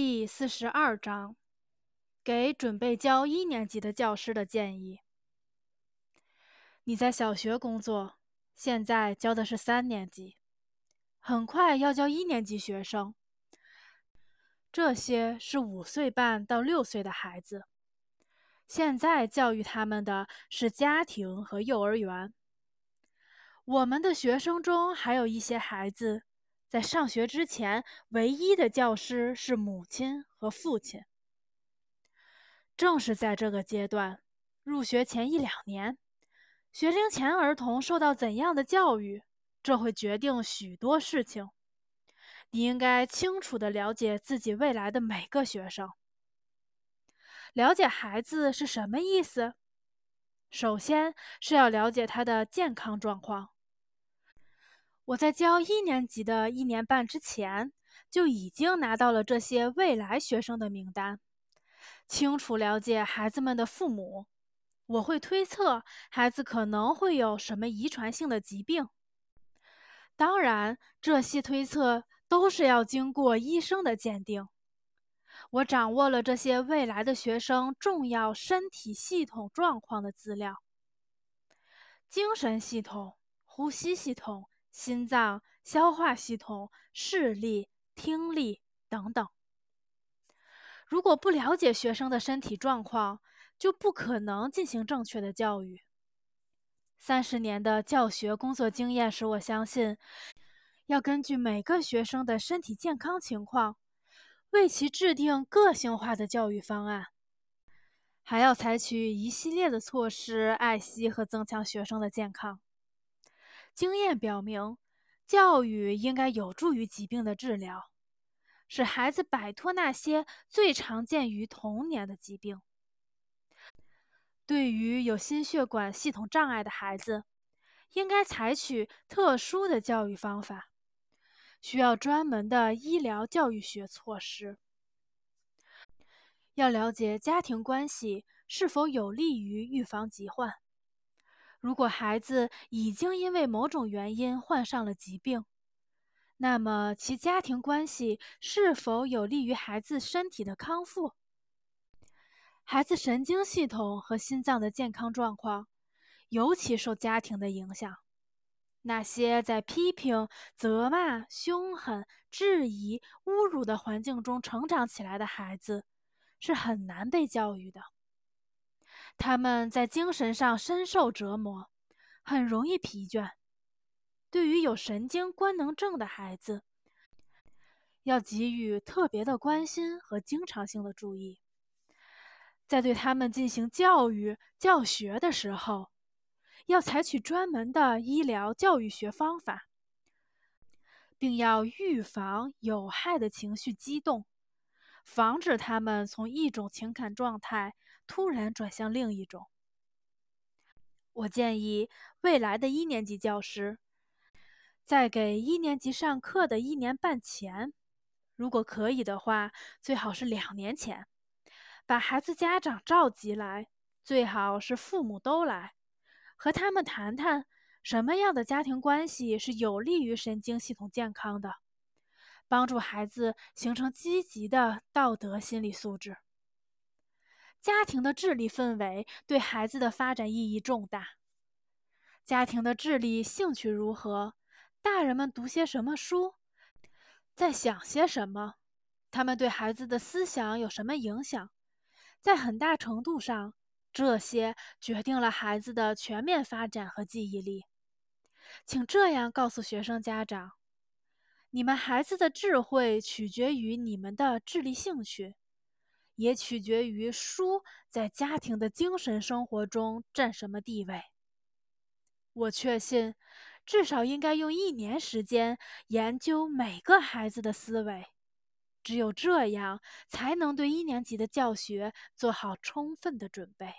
第四十二章，给准备教一年级的教师的建议。你在小学工作，现在教的是三年级，很快要教一年级学生。这些是五岁半到六岁的孩子，现在教育他们的是家庭和幼儿园。我们的学生中还有一些孩子。在上学之前，唯一的教师是母亲和父亲。正是在这个阶段，入学前一两年，学龄前儿童受到怎样的教育，这会决定许多事情。你应该清楚的了解自己未来的每个学生。了解孩子是什么意思？首先是要了解他的健康状况。我在教一年级的一年半之前，就已经拿到了这些未来学生的名单，清楚了解孩子们的父母。我会推测孩子可能会有什么遗传性的疾病。当然，这些推测都是要经过医生的鉴定。我掌握了这些未来的学生重要身体系统状况的资料：精神系统、呼吸系统。心脏、消化系统、视力、听力等等。如果不了解学生的身体状况，就不可能进行正确的教育。三十年的教学工作经验使我相信，要根据每个学生的身体健康情况，为其制定个性化的教育方案，还要采取一系列的措施，爱惜和增强学生的健康。经验表明，教育应该有助于疾病的治疗，使孩子摆脱那些最常见于童年的疾病。对于有心血管系统障碍的孩子，应该采取特殊的教育方法，需要专门的医疗教育学措施。要了解家庭关系是否有利于预防疾患。如果孩子已经因为某种原因患上了疾病，那么其家庭关系是否有利于孩子身体的康复？孩子神经系统和心脏的健康状况尤其受家庭的影响。那些在批评、责骂、凶狠、质疑、侮辱的环境中成长起来的孩子，是很难被教育的。他们在精神上深受折磨，很容易疲倦。对于有神经官能症的孩子，要给予特别的关心和经常性的注意。在对他们进行教育教学的时候，要采取专门的医疗教育学方法，并要预防有害的情绪激动，防止他们从一种情感状态。突然转向另一种。我建议未来的一年级教师，在给一年级上课的一年半前，如果可以的话，最好是两年前，把孩子家长召集来，最好是父母都来，和他们谈谈什么样的家庭关系是有利于神经系统健康的，帮助孩子形成积极的道德心理素质。家庭的智力氛围对孩子的发展意义重大。家庭的智力兴趣如何？大人们读些什么书？在想些什么？他们对孩子的思想有什么影响？在很大程度上，这些决定了孩子的全面发展和记忆力。请这样告诉学生家长：你们孩子的智慧取决于你们的智力兴趣。也取决于书在家庭的精神生活中占什么地位。我确信，至少应该用一年时间研究每个孩子的思维，只有这样，才能对一年级的教学做好充分的准备。